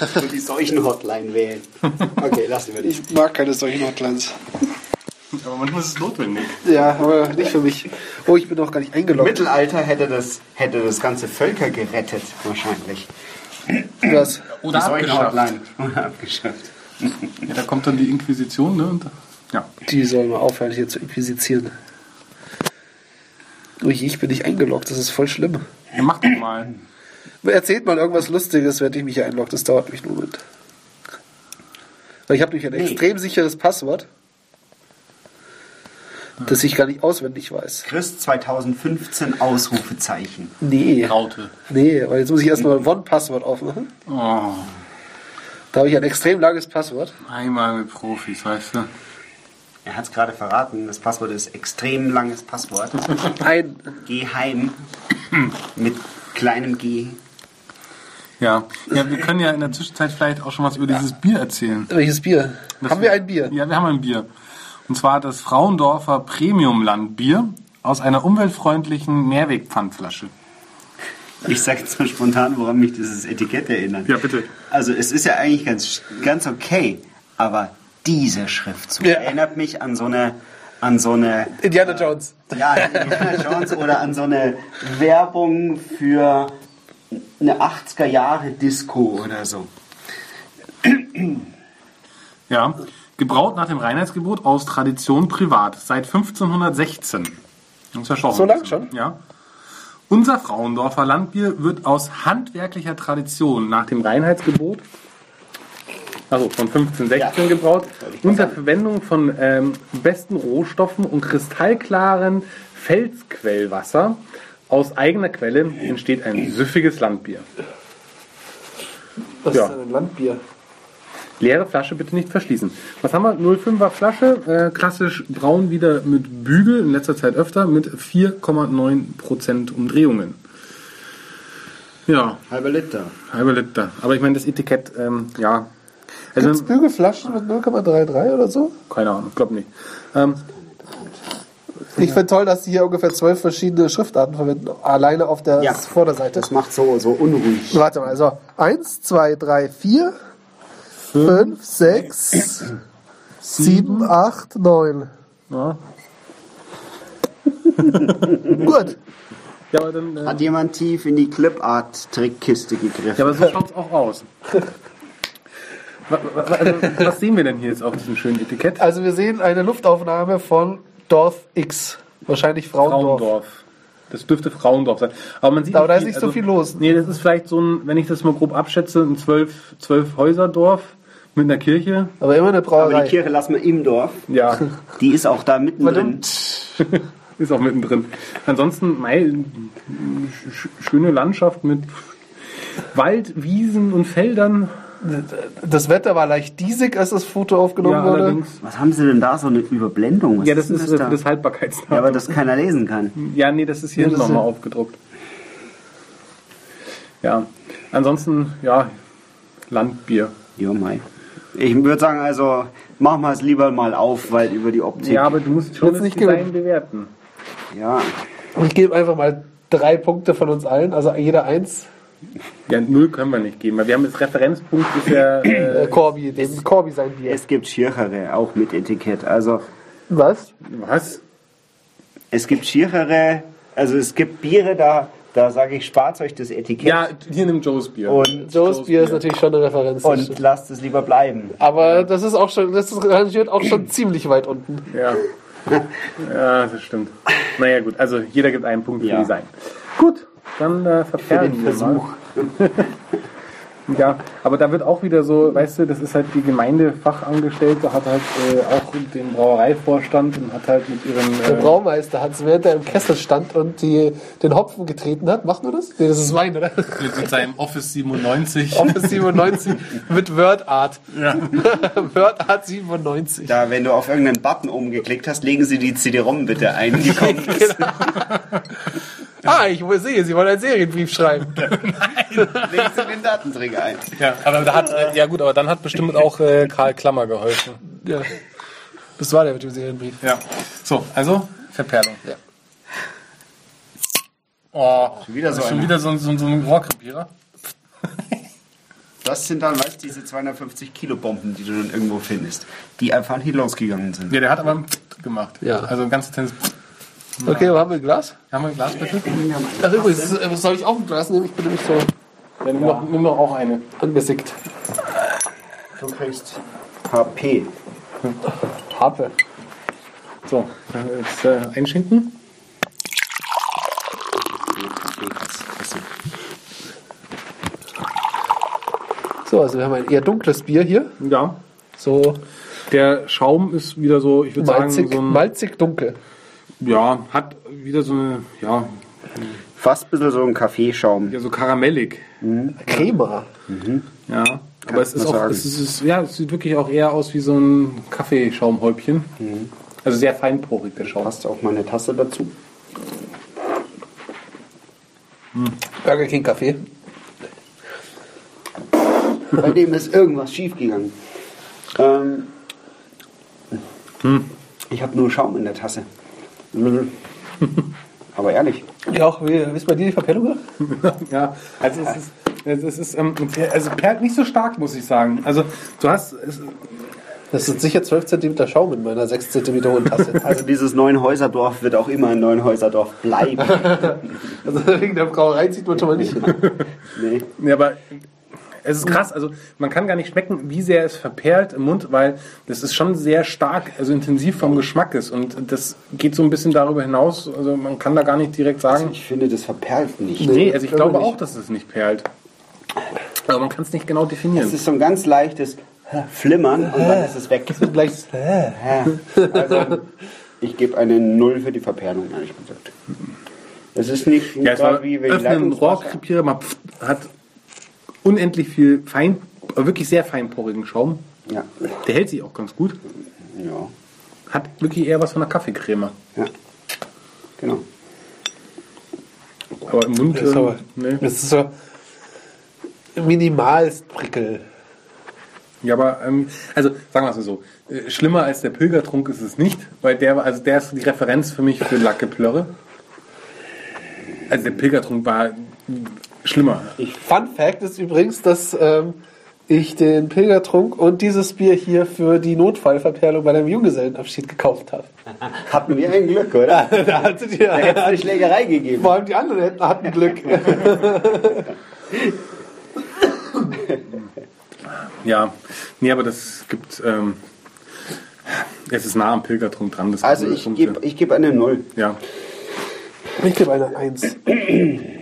und die Seuchen-Hotline wählen. Okay, lassen wir die. Ich mag keine solchen Hotlines. Aber manchmal ist es notwendig. Ja, aber nicht für mich. Oh, ich bin noch gar nicht Im eingeloggt. Mittelalter hätte das, hätte das ganze Völker gerettet, wahrscheinlich. Was? Oder die abgeschafft. Seuchen-Hotline. Oder abgeschafft. Ja, da kommt dann die Inquisition, ne? Und, ja. Die sollen mal aufhören, hier zu inquisizieren. Ui, ich bin nicht eingeloggt, das ist voll schlimm. ja mach doch mal. Erzählt mal irgendwas Lustiges, wenn ich mich einlogge. Das dauert nämlich einen Moment. Weil ich habe nämlich ein Nee. extrem sicheres Passwort, das ich gar nicht auswendig weiß. Chris 2015 Ausrufezeichen. Nee. Raute. Nee, weil jetzt muss ich erstmal One-Passwort aufmachen. Oh, Da habe ich ein extrem langes Passwort. einmal mit Profis, weißt du. Er hat es gerade verraten. Das Passwort ist extrem langes Passwort. Ein. Geheim. Mit kleinem G. Ja. ja, wir können ja in der Zwischenzeit vielleicht auch schon was über dieses Bier erzählen. Welches Bier? Das haben wir ein Bier? Ja, wir haben ein Bier. Und zwar das Frauendorfer Premiumlandbier aus einer umweltfreundlichen Mehrwegpfandflasche. Ich sage jetzt mal spontan, woran mich dieses Etikett erinnert. Ja, bitte. Also es ist ja eigentlich ganz, ganz okay, aber dieser Schriftzug Ja. erinnert mich an so eine, an so eine, Indiana Jones. ja, Indiana Jones oder an so eine Werbung für eine 80er Jahre Disco oder so. Ja, gebraut nach dem Reinheitsgebot aus Tradition privat seit 1516. Das ist ja schon So lang schon? Ja. Unser Frauendorfer Landbier wird aus handwerklicher Tradition nach dem Reinheitsgebot, also von 1516 gebraut, unter Verwendung von ähm, besten Rohstoffen und kristallklaren Felsquellwasser aus eigener Quelle entsteht ein süffiges Landbier. Das Ja. ist ein Landbier. Leere Flasche bitte nicht verschließen. Was haben wir? 05er Flasche, äh, klassisch braun wieder mit Bügel, in letzter Zeit öfter, mit 4,9% Umdrehungen. Ja, Halber Liter. halber Liter. Aber ich meine, das Etikett, ähm, ja. Also, Gibt's Bügelflaschen mit 0,33 oder so? keine Ahnung, glaub nicht. Ähm, Ich finde toll, dass sie hier ungefähr zwölf verschiedene Schriftarten verwenden, alleine auf der Ja. Vorderseite. Das macht so, so unruhig. Warte mal, also eins, zwei, drei, vier, fünf, sechs, sieben, acht, neun. ja. Gut. ja, aber dann. Äh, Hat jemand tief in die Clipart-Trickkiste gegriffen? ja, aber so schaut's auch aus. Also, was sehen wir denn hier jetzt auf diesem schönen Etikett? Also wir sehen eine Luftaufnahme von Dorf X. Wahrscheinlich Frauendorf. Frauendorf. Das dürfte Frauendorf sein. Aber man sieht Aber da ist nicht so viel los. Nee, das ist vielleicht so ein, wenn ich das mal grob abschätze, ein zwölf, zwölf Häuserdorf mit einer Kirche. Aber immer eine Aber Brauerei. die Kirche lassen wir im Dorf. Ja, Die ist auch da mittendrin. ist auch mittendrin. Ansonsten mei, sch- sch- schöne Landschaft mit Wald, Wiesen und Feldern. Das Wetter war leicht diesig, als das Foto aufgenommen Ja, wurde. allerdings. Was haben sie denn da? So eine Überblendung? Was Ja, das ist äh, da? das Haltbarkeitsdatum. ja, aber das keiner lesen kann. Ja, nee, das ist hier Ja, das nochmal aufgedruckt. Ja, ansonsten, ja, Landbier. Jo, Mai. Ich würde sagen, also machen wir es lieber mal auf, weil über die Optik. Ja, aber du musst schon das nicht Design bewerten. ja. Ich gebe einfach mal drei Punkte von uns allen, also jeder eins. Ja, null können wir nicht geben, weil wir haben jetzt Referenzpunkt ist ja, Äh, äh, Corby, dem Corby sein Bier. Es gibt schierchere, auch mit Etikett. Also Was? was? es gibt schierere, also es gibt Biere, da, da sage ich, spart euch das Etikett Ja, hier nimmt Joe's Bier. und, Joe's Bier ist natürlich schon eine Referenz. und lasst es lieber bleiben. Aber das ist auch schon, das ist rangiert auch schon ziemlich weit unten. Ja. ja, das stimmt. Naja, gut, also jeder gibt einen Punkt für Ja. Design. Gut, dann äh, Für verperlen den wir Versuch. Mal. Ja, aber da wird auch wieder so, weißt du, das ist halt die Gemeindefachangestellte, hat halt äh, auch den Brauereivorstand und hat halt mit ihren. Der Äh, Braumeister hat es, während er im Kessel stand und die, den Hopfen getreten hat. Macht nur das? Nee, das ist Wein, oder? mit, mit seinem Office 97. Office 97 mit WordArt. Ja. WordArt 97. Da, wenn du auf irgendeinen Button oben geklickt hast, legen Sie die CD-ROM bitte ein, die kommt. Ah, ich sehe, Sie wollen einen Serienbrief schreiben. legen Sie den Datenträger ein. ja, aber da hat, äh, ja gut, aber dann hat bestimmt auch äh, Karl Klammer geholfen. Ja. Das war der mit dem Serienbrief. Ja. So, also Verperlung. Ja. Oh, Schon wieder so schon wieder so, ein- so, ein- so ein Rohrkrepierer. Das sind dann, weißt du, diese 250 Kilo Bomben, die du dann irgendwo findest, die einfach nicht losgegangen sind. Ja, der hat aber gemacht. Ja. Also ein ganz intensives. Okay, wo haben wir ein Glas? Haben wir ein Glas bitte? Ach übrigens, äh, soll ich auch ein Glas nehmen? Ich bin nämlich so Ja, nimm, doch, nimm doch auch eine. angesickt. Du kriegst HP. Harpe. So, äh, jetzt äh, einschenken. So, also wir haben ein eher dunkles Bier hier. Ja. So Der Schaum ist wieder so, ich würde sagen, malzig, so ein, malzig dunkel. Ja, hat wieder so eine, ja, Fast ein bisschen so ein Kaffeeschaum. ja so karamellig. Crema. Ja. Aber es ist auch, es ist, ja, es sieht wirklich auch eher aus wie so ein Kaffeeschaumhäubchen. Also sehr feinporig, der Schaum. Hast du auch mal eine Tasse dazu? Burger King Kaffee. Bei dem ist irgendwas schiefgegangen. Ähm, Ich habe nur Schaum in der Tasse. Aber ehrlich, Ja, auch, wie, ist bei dir die Verpellung? Ja, also es ist, es ist, es ist ähm, also perlt nicht so stark, muss ich sagen. Also du hast, es, Das sind sicher 12 cm Schaum in meiner 6 cm hohen Tasse. also dieses Neuenhäuserdorf wird auch immer ein Neuenhäuserdorf bleiben. Also wegen der Brauerei zieht man schon mal nicht hin. nee. ja, aber es ist krass. Also man kann gar nicht schmecken, wie sehr es verperlt im Mund, weil das ist schon sehr stark, also intensiv vom Geschmack ist und das geht so ein bisschen darüber hinaus. Also man kann da gar nicht direkt sagen. Ich finde, das verperlt nicht. Nee, also ich glaube nicht. auch, dass es nicht perlt. Aber man kann es nicht genau Es definieren. ist so ein ganz leichtes Flimmern und dann ist es weg. Gleich, Also, ich gebe eine Null für die Verperlung, ehrlich gesagt. Es ist nicht Ja, es war wie wenn Leitungswasser- Rohrkrepierer, man pff, hat unendlich viel fein, äh, wirklich sehr feinporigen Schaum. Ja. Der hält sich auch ganz gut. ja, Hat wirklich eher was von einer Kaffeecreme. ja. Genau. Aber im Mund, das ist, aber, äh, nee. das ist so minimalst prickel. Ja, aber ähm, also sagen wir es mal so, äh, schlimmer als der Pilgertrunk ist es nicht, weil der war- also der ist die Referenz für mich für Lackeplörre. Also der Pilgertrunk war schlimmer. Fun Fact ist übrigens, dass ähm, ich den Pilgertrunk und dieses Bier hier für die Notfallverperlung bei deinem Junggesellenabschied gekauft habe. Hatten wir ein Glück, oder? da hattet ihr, eine Schlägerei gegeben. vor allem die anderen hätten, hatten Glück. Ja, nee, aber das gibt ähm, es ist nah am Pilgertrunk dran. Das Also ich gebe ich geb eine Null. ja. Ich gebe eine Eins.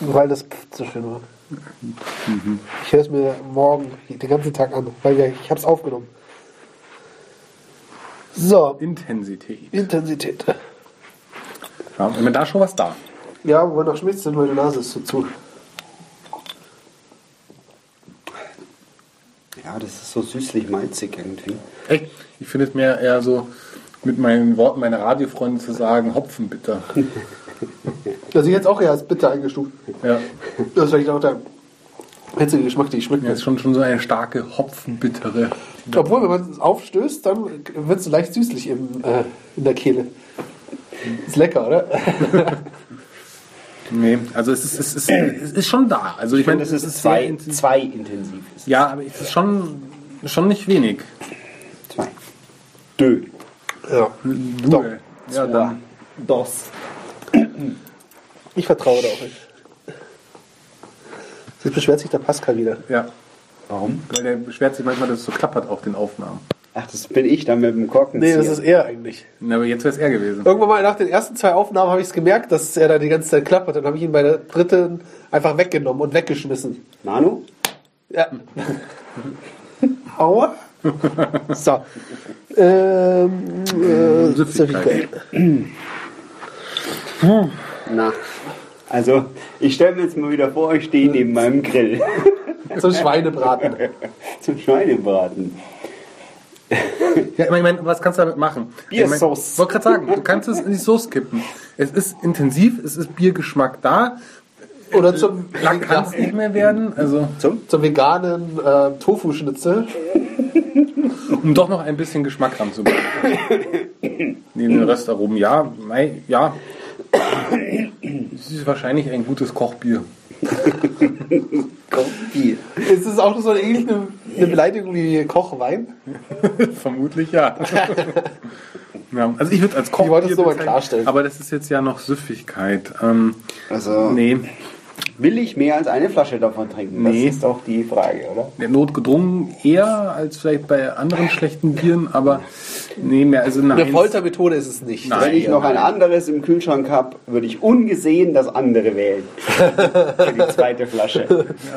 weil das so schön war. Ich höre es mir morgen den ganzen Tag an, weil ich habe es aufgenommen. So, Intensität. Intensität. Ja, wenn da schon was da. Ja, wo wir noch schmitzt sind, meine Nase ist so zu. Ja, das ist so süßlich malzig irgendwie. Echt? Ich finde es mehr eher so, mit meinen Worten meiner Radiofreunde zu sagen, Hopfenbitter. Das ist jetzt auch eher als bitter eingestuft. Ja, Das ist vielleicht auch der einzige Geschmack, den ich schmecke. das ist schon, schon so eine starke Hopfenbittere. Obwohl, wenn man es aufstößt, dann wird es leicht süßlich im, äh, in der Kehle. Ist lecker, oder? Nee, also es ist, es ist, es ist schon da. Also ich meine, Das es ist ist zwei, intensiv. zwei intensiv. Ja, aber es ist schon, schon nicht wenig. Zwei. Dö. Ja. Doch. Ja, Zwei. dann. Dos. Ich vertraue da auch nicht. Jetzt beschwert sich der Pascal wieder. Ja. Warum? Weil der beschwert sich manchmal, dass es so klappert auf den Aufnahmen. Ach, das bin ich dann mit dem Korken. Nee, das ist er eigentlich. Na, aber jetzt wäre es er gewesen. Irgendwann mal nach den ersten zwei Aufnahmen habe ich es gemerkt, dass er da die ganze Zeit klappert. Dann habe ich ihn bei der dritten einfach weggenommen und weggeschmissen. Manu? Ja. Aua. So. Ähm, äh, Süffigkeit. Na. Also, ich stelle mir jetzt mal wieder vor, ich stehe neben meinem Grill Zum Schweinebraten. zum Schweinebraten. Ja, ich meine, was kannst du damit machen? Biersauce. Ich wollte gerade sagen, du kannst es in die Soße kippen. Es ist intensiv, es ist Biergeschmack da. Oder zum, Lang kann es nicht mehr werden. Also, zum veganen äh, Tofu-Schnitzel. um doch noch ein bisschen Geschmack ranzubringen. Neben den Röstaromen, ja, mei, ja. Es ist wahrscheinlich ein gutes Kochbier. Kochbier. Ist es auch so eine ähnliche eine, eine Beleidigung wie Kochwein? Vermutlich ja. ja. Also ich würde als Koch Ich wollte es nur mal klarstellen. Aber das ist jetzt ja noch Süffigkeit. Ähm, Also, nee, will ich mehr als eine Flasche davon trinken? Nee. Das ist doch die Frage, oder? der notgedrungen eher als vielleicht bei anderen schlechten Bieren, aber nee, mehr also nein. Eine Foltermethode ist es nicht. Nein. Wenn ich noch ein anderes im Kühlschrank habe, würde ich ungesehen das andere wählen. Für die zweite Flasche.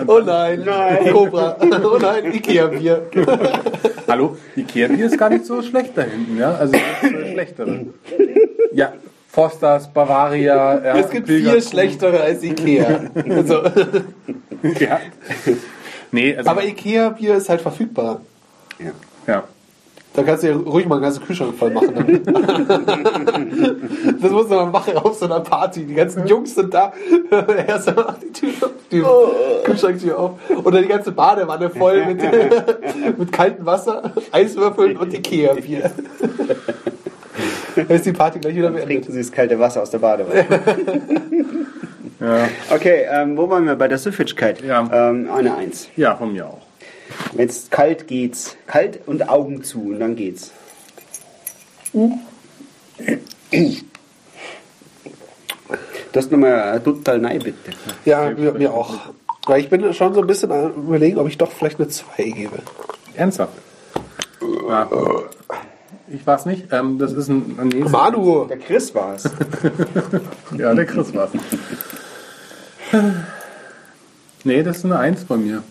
Oh nein, Nein. Cobra. Oh nein, Ikea-Bier. Hallo, Ikea Bier ist gar nicht so schlecht da hinten, ja? Also schlechtere. Ja, Fosters, Bavaria, ja, Es gibt Pilger- vier schlechtere als Ikea. Also, Ja. Nee, also aber Ikea-Bier ist halt verfügbar. Ja. ja. Da kannst du ja ruhig mal einen ganzen Kühlschrank voll machen. das muss man machen auf so einer Party. Die ganzen Jungs sind da. Erst macht die Tür auf, die Kühlschranktür auf. Oder die ganze Badewanne voll mit, mit kaltem Wasser, Eiswürfeln und Ikea-Bier. Da ist die Party gleich wieder beendet. Trinken Sie das kalte Wasser aus der Badewanne. Ja, Okay, ähm, wo waren wir bei der Süffigkeit? Ja. Ähm, eine Eins. ja, von mir auch. Wenn es kalt geht's, kalt und Augen zu und dann geht's. Das nochmal total nein, bitte. Ja, mir, mir auch. Weil ich bin schon so ein bisschen am überlegen, ob ich doch vielleicht eine 2 gebe. Ernsthaft? Ja. Ich weiß nicht. Ähm, das ist ein. Nee, Manu! Der Chris war's. Ja, der Chris war's. Nee, das ist eine Eins bei mir.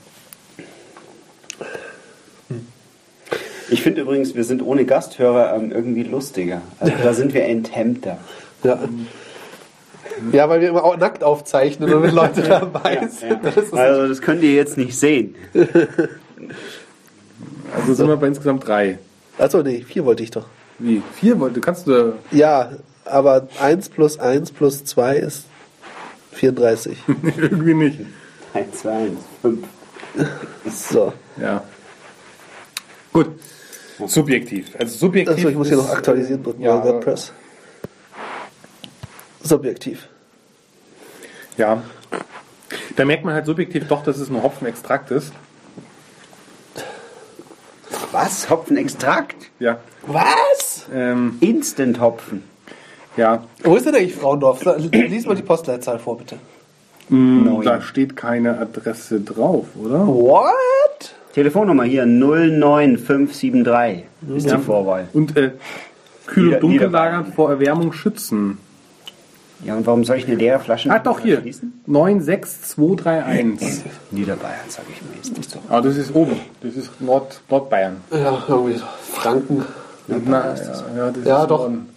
Ich finde übrigens, wir sind ohne Gasthörer ähm, irgendwie lustiger. Also da sind wir enthemmter. Ja. ja, weil wir immer auch nackt aufzeichnen und wenn Leute dabei sind. Das ist Also das könnt ihr jetzt nicht sehen. Also sind wir bei insgesamt drei. Achso, nee, 4 wollte ich doch. Wie? Vier wollte? Kannst du. Ja, aber 1 plus 1 plus 2 ist 34. Irgendwie nicht. 1, 2, 1, 5. So. Ja. Gut. Subjektiv. Also subjektiv. Achso, ich muss hier noch aktualisieren drücken Ja, bei WordPress. Subjektiv. Ja. Da merkt man halt subjektiv doch, dass es ein Hopfenextrakt ist. Was? Hopfenextrakt? Ja. Was? Ähm, Instant-Hopfen. ja. Wo ist denn eigentlich Frauendorf? Lies mal die Postleitzahl vor, bitte. Mm. Da steht keine Adresse drauf, oder? What? Telefonnummer hier 09573 ist die Vorwahl. Und äh, kühl und dunkel lagern vor Erwärmung schützen. Ja, und warum soll ich eine leere Flasche Ah, doch hier. schließen? 96231. Niederbayern, sag ich mir. Ist das doch. Ah, das ist oben. Das ist Nord, Nordbayern. Ja, irgendwie so. Franken. Na, ja, ja, das Ja, ist doch. Norden.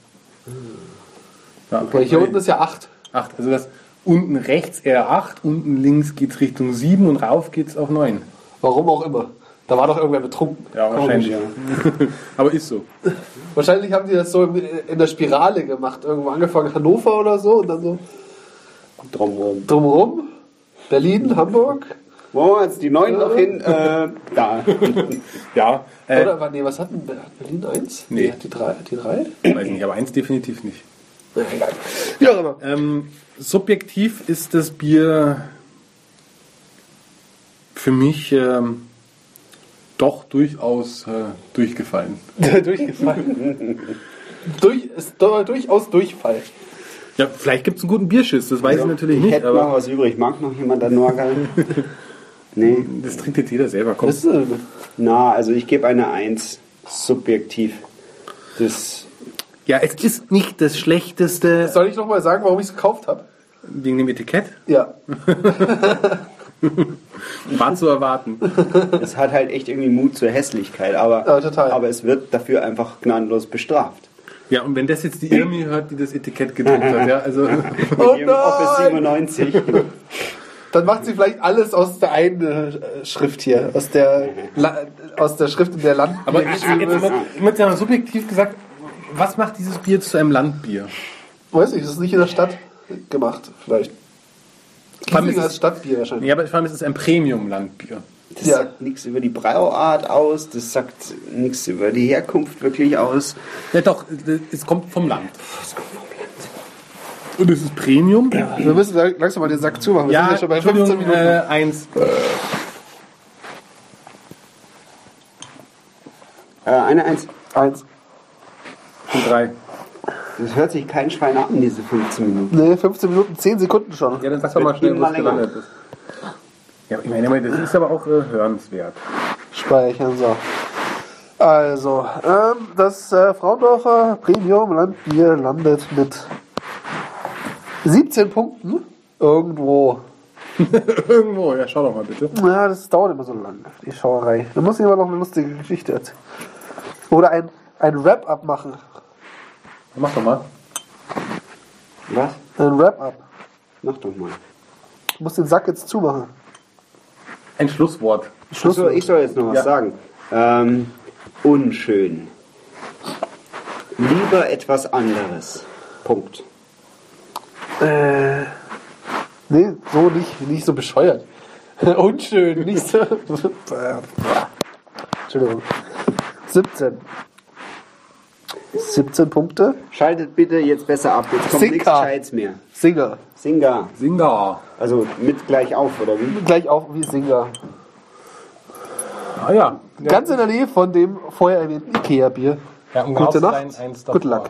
Ja, Weil hier unten ist ja 8. 8. Also das unten rechts eher 8, unten links geht's Richtung 7 und rauf geht's auf 9. Warum auch immer. Da war doch irgendwer betrunken. Ja, wahrscheinlich. Ja. Aber ist so. Wahrscheinlich haben die das so in der Spirale gemacht. Irgendwo angefangen Hannover oder so und dann so Drumherum. drumherum. Berlin, Hamburg. Wo jetzt die 9 noch hin? Äh, da. Ja, äh, Oder, nee, was hat denn hat Berlin 1? Nee. Hat die 3? Die 3? weiß nicht, aber eins definitiv nicht. Ja, egal. Auch immer. Ähm, subjektiv ist das Bier für mich ähm, doch durchaus äh, durchgefallen. Durchgefallen. Durch, ist do- durchaus Durchfall. Ja, vielleicht gibt es einen guten Bierschiss, das weiß ich natürlich Ich nicht, hätte noch aber was übrig. Mag noch jemand ein Norgal? nee. das trinkt jetzt jeder selber. Komm. Ist, äh, Na, also ich gebe eine 1. Subjektiv. Das. Ja, es ist nicht das Schlechteste soll ich noch mal sagen, warum ich es gekauft habe? wegen dem Etikett. Ja. War zu erwarten. Es hat halt echt irgendwie Mut zur Hässlichkeit, aber, Ja, total. aber es wird dafür einfach gnadenlos bestraft. Ja, und wenn das jetzt die Irmi hört, die das Etikett gedruckt hat, ja, also Oh ihrem Office nein! 97. Dann macht sie vielleicht alles aus der einen äh, Schrift hier. Aus der, La aus der Schrift in der Land. Aber ich, jetzt mal, ich mal subjektiv gesagt, was macht dieses Bier zu einem Landbier? Weiß nicht, das ist nicht in der Stadt gemacht, vielleicht. Vor allem Kiesling ist als es- Stadtbier wahrscheinlich. Ja, aber vor allem ist es ein Premium-Landbier. Das Ja. sagt nichts über die Brauart aus, das sagt nichts über die Herkunft wirklich aus. Ja doch, es kommt vom Land. Und es ist Premium. Wir müssen langsam mal den Sack zumachen. Wir sind ja schon bei 15 Entschuldigung, Minuten. äh, eins. Äh, eine Eins. Eins. Und drei. Das hört sich kein Schwein an, diese 15 Minuten. Nee, 15 Minuten, 10 Sekunden schon. Ja, dann sag doch mal schnell, wo Immer es länger. gelandet ist. Ja, ich meine, das ist aber auch äh, hörenswert. Speichern, so. Also, ähm, das äh, Fraundorfer Premium Landbier landet mit 17 Punkten irgendwo. Irgendwo, ja, schau doch mal bitte. Ja, das dauert immer so lang, die Schauerei. Da muss ich aber noch eine lustige Geschichte erzählen. Oder ein, ein Wrap-Up machen. Mach doch mal. Was? Ein Wrap-Up. Mach doch mal. Du musst den Sack jetzt zumachen. Ein Schlusswort. Schluss. Achso, ich soll jetzt noch was Ja. sagen. Ähm, unschön. Lieber etwas anderes. Punkt. Äh, nee, so nicht, nicht so bescheuert. Unschön, nicht so. Entschuldigung. 17. 17 Punkte. Schaltet bitte jetzt besser ab. Jetzt kommt Sinka. nichts Scheiß mehr. Singer. Singa. Singer. Also mit gleich auf, oder wie? Gleich auch wie Singer. Ah ja. Ganz in der Nähe von dem vorher erwähnten Ikea-Bier. ja um Gute Nacht. sein, eins Good davor. luck.